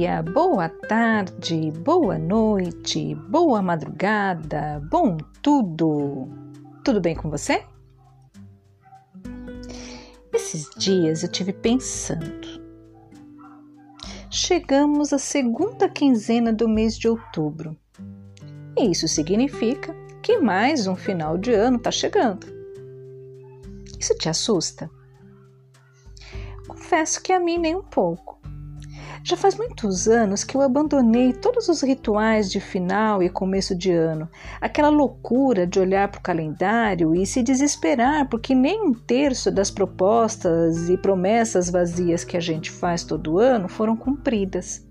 dia, boa tarde, boa noite, boa madrugada, bom tudo! Tudo bem com você? Esses dias eu tive pensando. Chegamos à segunda quinzena do mês de outubro. E isso significa que mais um final de ano está chegando. Isso te assusta? Confesso que a mim nem um pouco. Já faz muitos anos que eu abandonei todos os rituais de final e começo de ano, aquela loucura de olhar para o calendário e se desesperar porque nem um terço das propostas e promessas vazias que a gente faz todo ano foram cumpridas.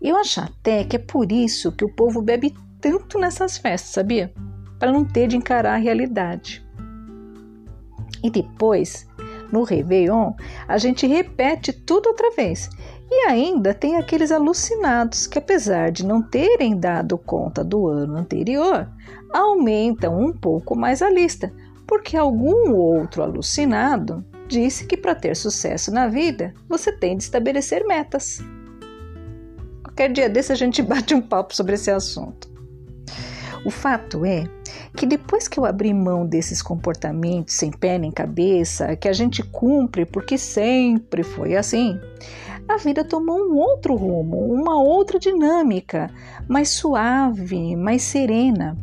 Eu acho até que é por isso que o povo bebe tanto nessas festas, sabia? Para não ter de encarar a realidade. E depois, no Réveillon, a gente repete tudo outra vez e ainda tem aqueles alucinados que, apesar de não terem dado conta do ano anterior, aumentam um pouco mais a lista, porque algum outro alucinado disse que para ter sucesso na vida você tem de estabelecer metas. Qualquer dia desse a gente bate um papo sobre esse assunto. O fato é que depois que eu abri mão desses comportamentos sem pé nem cabeça, que a gente cumpre porque sempre foi assim, a vida tomou um outro rumo, uma outra dinâmica, mais suave, mais serena.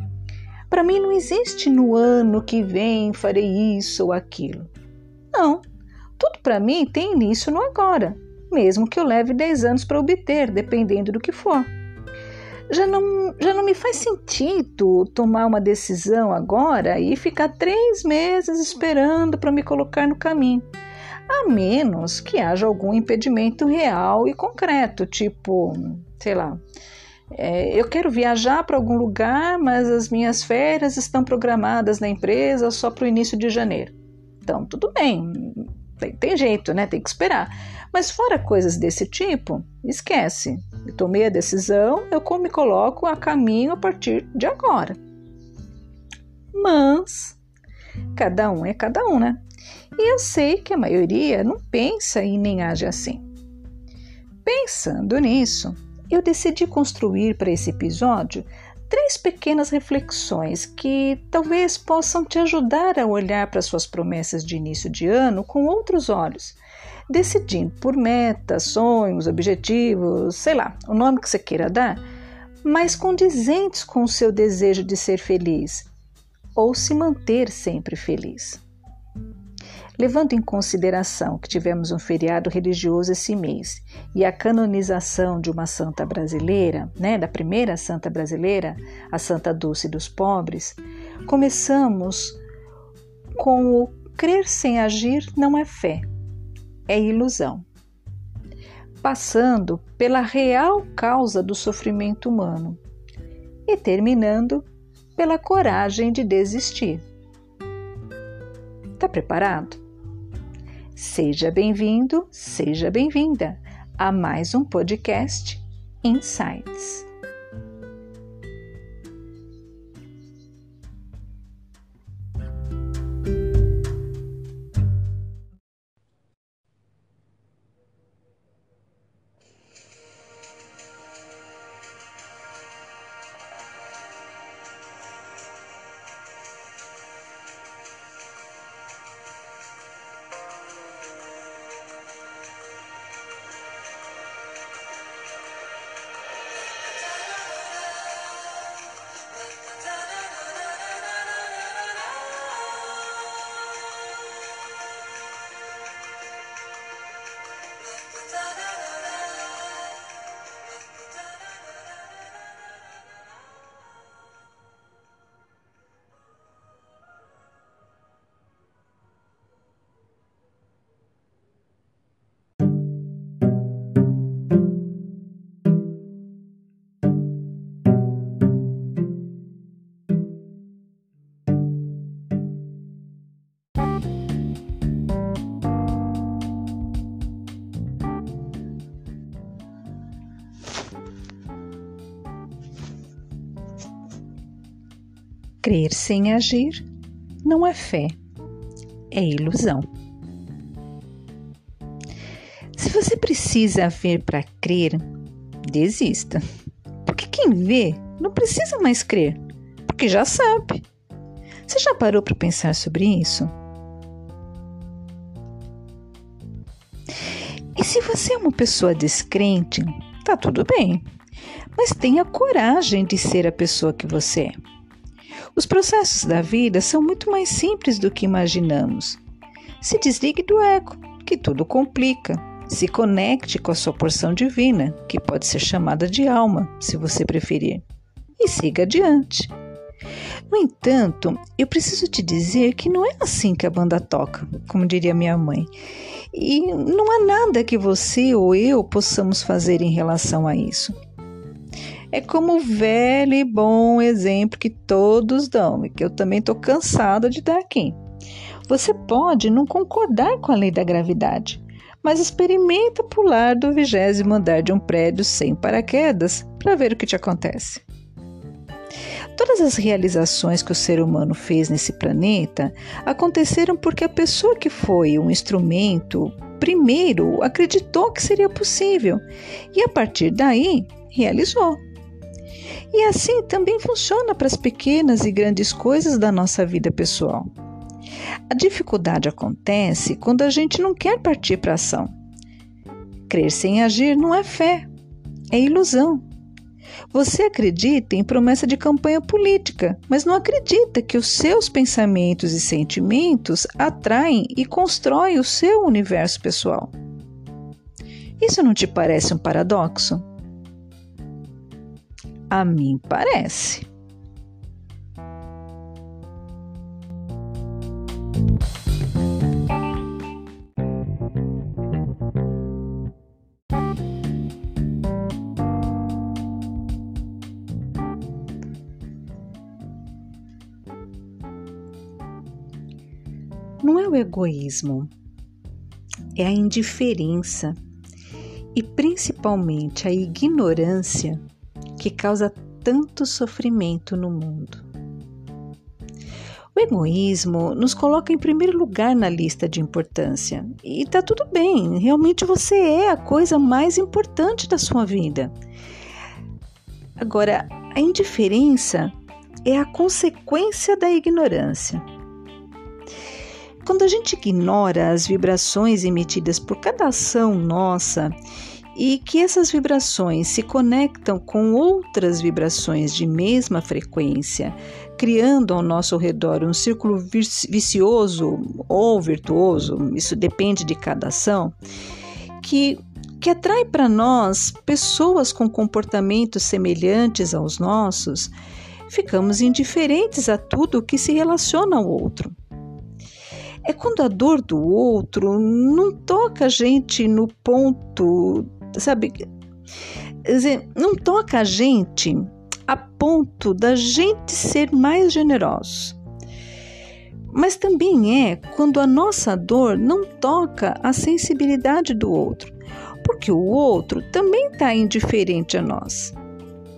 Para mim não existe no ano que vem farei isso ou aquilo. Não, tudo para mim tem início no agora, mesmo que eu leve 10 anos para obter, dependendo do que for. Já não, já não me faz sentido tomar uma decisão agora e ficar três meses esperando para me colocar no caminho a menos que haja algum impedimento real e concreto, tipo, sei lá, é, eu quero viajar para algum lugar, mas as minhas férias estão programadas na empresa só para o início de janeiro. Então, tudo bem, tem, tem, jeito, né? Tem que esperar. Mas fora coisas desse tipo, esquece. Eu tomei a decisão, eu me coloco a caminho a partir de agora. Mas cada um é cada um, né? E eu sei que a maioria não pensa e nem age assim. Pensando nisso, eu decidi construir para esse episódio três pequenas reflexões que talvez possam te ajudar a olhar para suas promessas de início de ano com outros olhos, decidindo por metas, sonhos, objetivos, sei lá, o nome que você queira dar, mas condizentes com o seu desejo de ser feliz ou se manter sempre feliz. Levando em consideração que tivemos um feriado religioso esse mês e a canonização de uma santa brasileira, né, da primeira santa brasileira, a Santa Dulce dos Pobres, começamos com o crer sem agir não é fé, é ilusão. Passando pela real causa do sofrimento humano e terminando pela coragem de desistir. Está preparado? Seja bem-vindo, seja bem-vinda a mais um podcast Insights. Crer sem agir não é fé, é ilusão. Se você precisa ver para crer, desista. Porque quem vê não precisa mais crer, porque já sabe. Você já parou para pensar sobre isso? E se você é uma pessoa descrente, tá tudo bem, mas tenha coragem de ser a pessoa que você é. Os processos da vida são muito mais simples do que imaginamos. Se desligue do ego, que tudo complica. Se conecte com a sua porção divina, que pode ser chamada de alma, se você preferir, e siga adiante. No entanto, eu preciso te dizer que não é assim que a banda toca, como diria minha mãe. E não há nada que você ou eu possamos fazer em relação a isso. É como o velho e bom exemplo que todos dão e que eu também estou cansada de dar aqui. Você pode não concordar com a lei da gravidade, mas experimenta pular do vigésimo andar de um prédio sem paraquedas para ver o que te acontece. Todas as realizações que o ser humano fez nesse planeta aconteceram porque a pessoa que foi um instrumento primeiro acreditou que seria possível e a partir daí realizou. E assim também funciona para as pequenas e grandes coisas da nossa vida pessoal. A dificuldade acontece quando a gente não quer partir para ação. Crer sem agir não é fé, é ilusão. Você acredita em promessa de campanha política, mas não acredita que os seus pensamentos e sentimentos atraem e constroem o seu universo pessoal. Isso não te parece um paradoxo? A mim parece. Não é o egoísmo, é a indiferença e principalmente a ignorância que causa tanto sofrimento no mundo. O egoísmo nos coloca em primeiro lugar na lista de importância. E tá tudo bem, realmente você é a coisa mais importante da sua vida. Agora, a indiferença é a consequência da ignorância. Quando a gente ignora as vibrações emitidas por cada ação nossa e que essas vibrações se conectam com outras vibrações de mesma frequência, criando ao nosso redor um círculo vicioso ou virtuoso, isso depende de cada ação, que, que atrai para nós pessoas com comportamentos semelhantes aos nossos, ficamos indiferentes a tudo que se relaciona ao outro. É quando a dor do outro não toca a gente no ponto, sabe? Dizer, não toca a gente a ponto da gente ser mais generoso. Mas também é quando a nossa dor não toca a sensibilidade do outro, porque o outro também está indiferente a nós,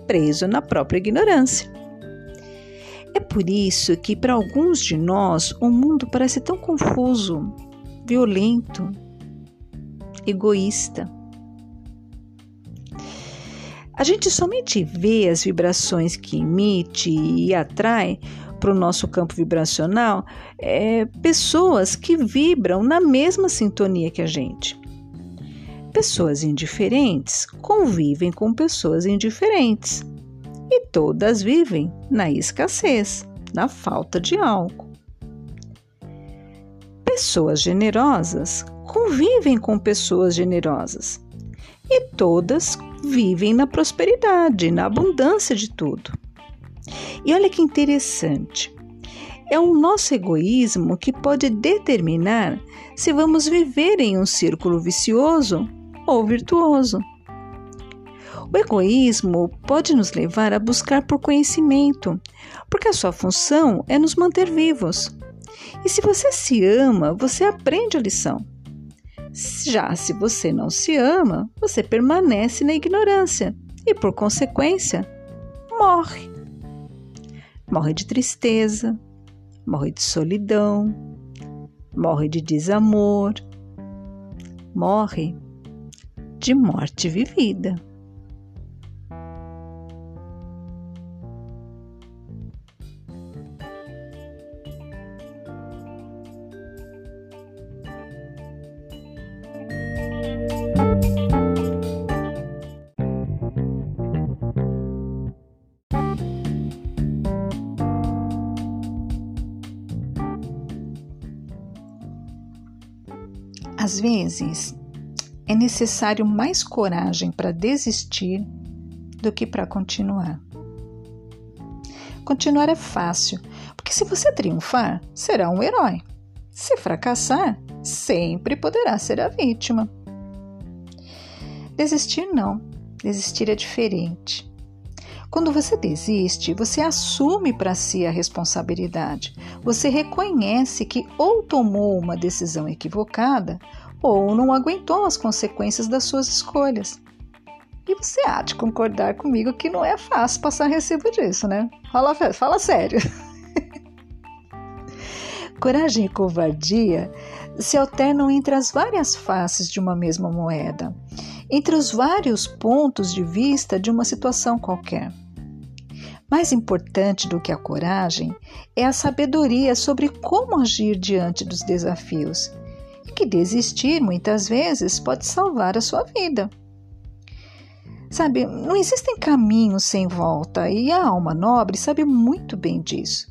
preso na própria ignorância. É por isso que, para alguns de nós, o mundo parece tão confuso, violento, egoísta. A gente somente vê as vibrações que emite e atrai para o nosso campo vibracional é, pessoas que vibram na mesma sintonia que a gente. Pessoas indiferentes convivem com pessoas indiferentes e todas vivem na escassez, na falta de algo. Pessoas generosas convivem com pessoas generosas e todas vivem na prosperidade, na abundância de tudo. E olha que interessante. É o nosso egoísmo que pode determinar se vamos viver em um círculo vicioso ou virtuoso. O egoísmo pode nos levar a buscar por conhecimento, porque a sua função é nos manter vivos. E se você se ama, você aprende a lição. Já se você não se ama, você permanece na ignorância e, por consequência, morre. Morre de tristeza, morre de solidão, morre de desamor, morre de morte vivida. Vezes, é necessário mais coragem para desistir do que para continuar. Continuar é fácil, porque se você triunfar, será um herói. Se fracassar, sempre poderá ser a vítima. Desistir não, desistir é diferente. Quando você desiste, você assume para si a responsabilidade. Você reconhece que ou tomou uma decisão equivocada ou não aguentou as consequências das suas escolhas. E você há de concordar comigo que não é fácil passar recibo disso, né? Fala, fala sério. Coragem e covardia se alternam entre as várias faces de uma mesma moeda, entre os vários pontos de vista de uma situação qualquer. Mais importante do que a coragem é a sabedoria sobre como agir diante dos desafios, que desistir muitas vezes pode salvar a sua vida. Sabe, não existem caminhos sem volta e a alma nobre sabe muito bem disso.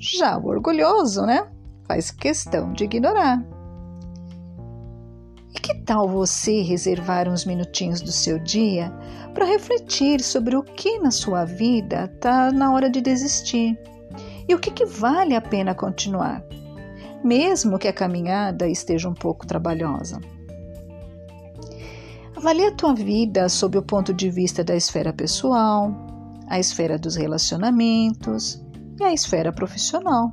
Já o orgulhoso, né? Faz questão de ignorar. E que tal você reservar uns minutinhos do seu dia para refletir sobre o que na sua vida está na hora de desistir e o que, que vale a pena continuar, mesmo que a caminhada esteja um pouco trabalhosa. Avalie a tua vida sob o ponto de vista da esfera pessoal, a esfera dos relacionamentos e a esfera profissional.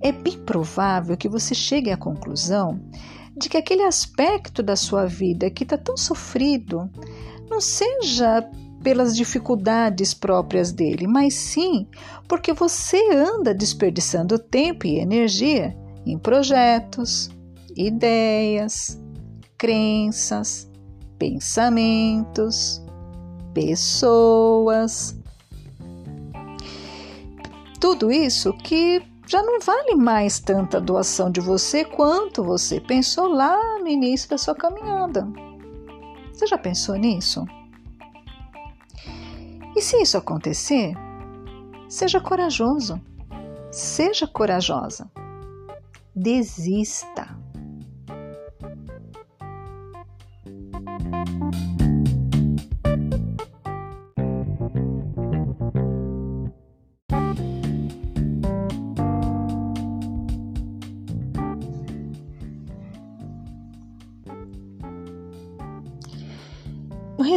É bem provável que você chegue à conclusão de que aquele aspecto da sua vida que está tão sofrido não seja pelas dificuldades próprias dele, mas sim porque você anda desperdiçando tempo e energia em projetos, ideias, crenças, pensamentos, pessoas. Tudo isso que já não vale mais tanta doação de você quanto você pensou lá no início da sua caminhada. Você já pensou nisso? E se isso acontecer, seja corajoso, seja corajosa. Desista.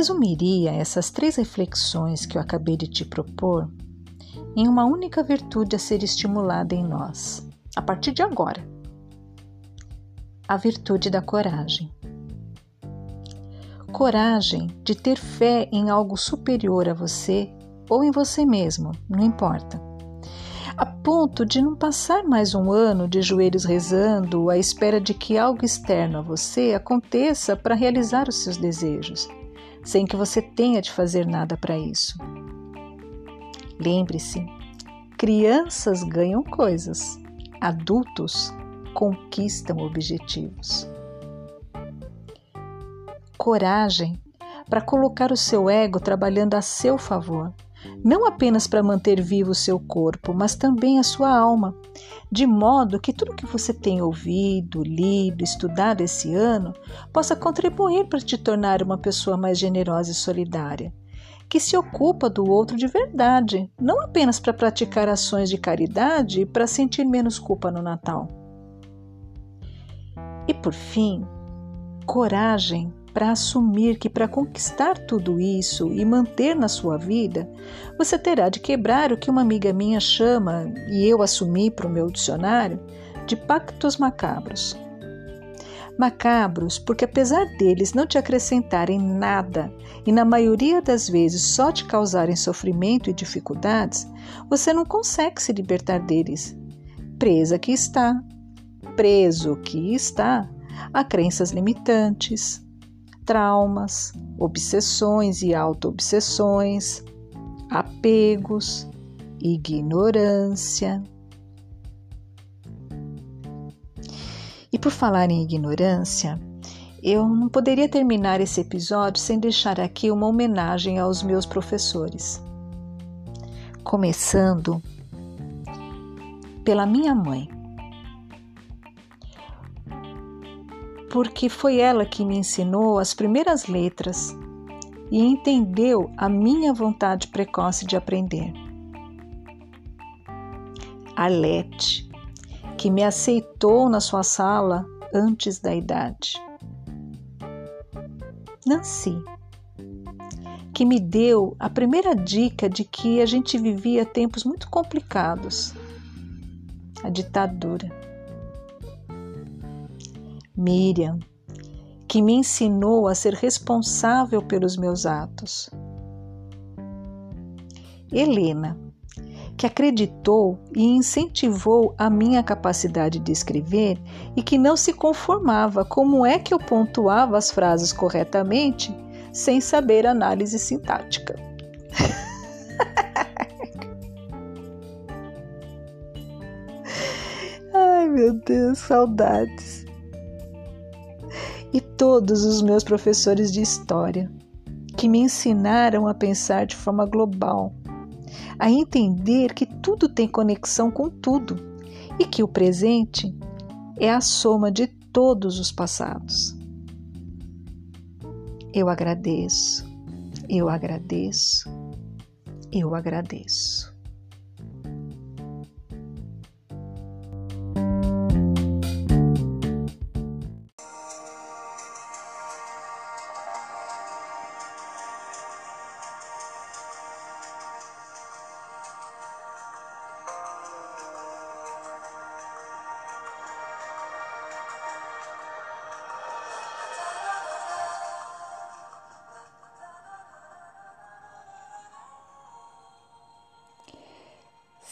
Resumiria essas três reflexões que eu acabei de te propor em uma única virtude a ser estimulada em nós, a partir de agora: a virtude da coragem. Coragem de ter fé em algo superior a você ou em você mesmo, não importa. A ponto de não passar mais um ano de joelhos rezando à espera de que algo externo a você aconteça para realizar os seus desejos sem que você tenha de fazer nada para isso. Lembre-se: crianças ganham coisas, adultos conquistam objetivos. Coragem para colocar o seu ego trabalhando a seu favor não apenas para manter vivo o seu corpo, mas também a sua alma, de modo que tudo que você tem ouvido, lido, estudado esse ano possa contribuir para te tornar uma pessoa mais generosa e solidária, que se ocupa do outro de verdade, não apenas para praticar ações de caridade e para sentir menos culpa no Natal. E por fim, coragem para assumir que para conquistar tudo isso e manter na sua vida, você terá de quebrar o que uma amiga minha chama, e eu assumi para o meu dicionário, de pactos macabros. Macabros porque, apesar deles não te acrescentarem nada e, na maioria das vezes, só te causarem sofrimento e dificuldades, você não consegue se libertar deles. Presa que está, preso que está a crenças limitantes, traumas, obsessões e auto-obsessões, apegos, ignorância. E por falar em ignorância, eu não poderia terminar esse episódio sem deixar aqui uma homenagem aos meus professores. Começando pela minha mãe. Porque foi ela que me ensinou as primeiras letras e entendeu a minha vontade precoce de aprender. Alete, que me aceitou na sua sala antes da idade. Nancy, que me deu a primeira dica de que a gente vivia tempos muito complicados a ditadura. Miriam, que me ensinou a ser responsável pelos meus atos. Helena, que acreditou e incentivou a minha capacidade de escrever e que não se conformava como é que eu pontuava as frases corretamente sem saber análise sintática. Ai meu Deus, saudades. E todos os meus professores de história que me ensinaram a pensar de forma global a entender que tudo tem conexão com tudo e que o presente é a soma de todos os passados. Eu agradeço, eu agradeço, eu agradeço.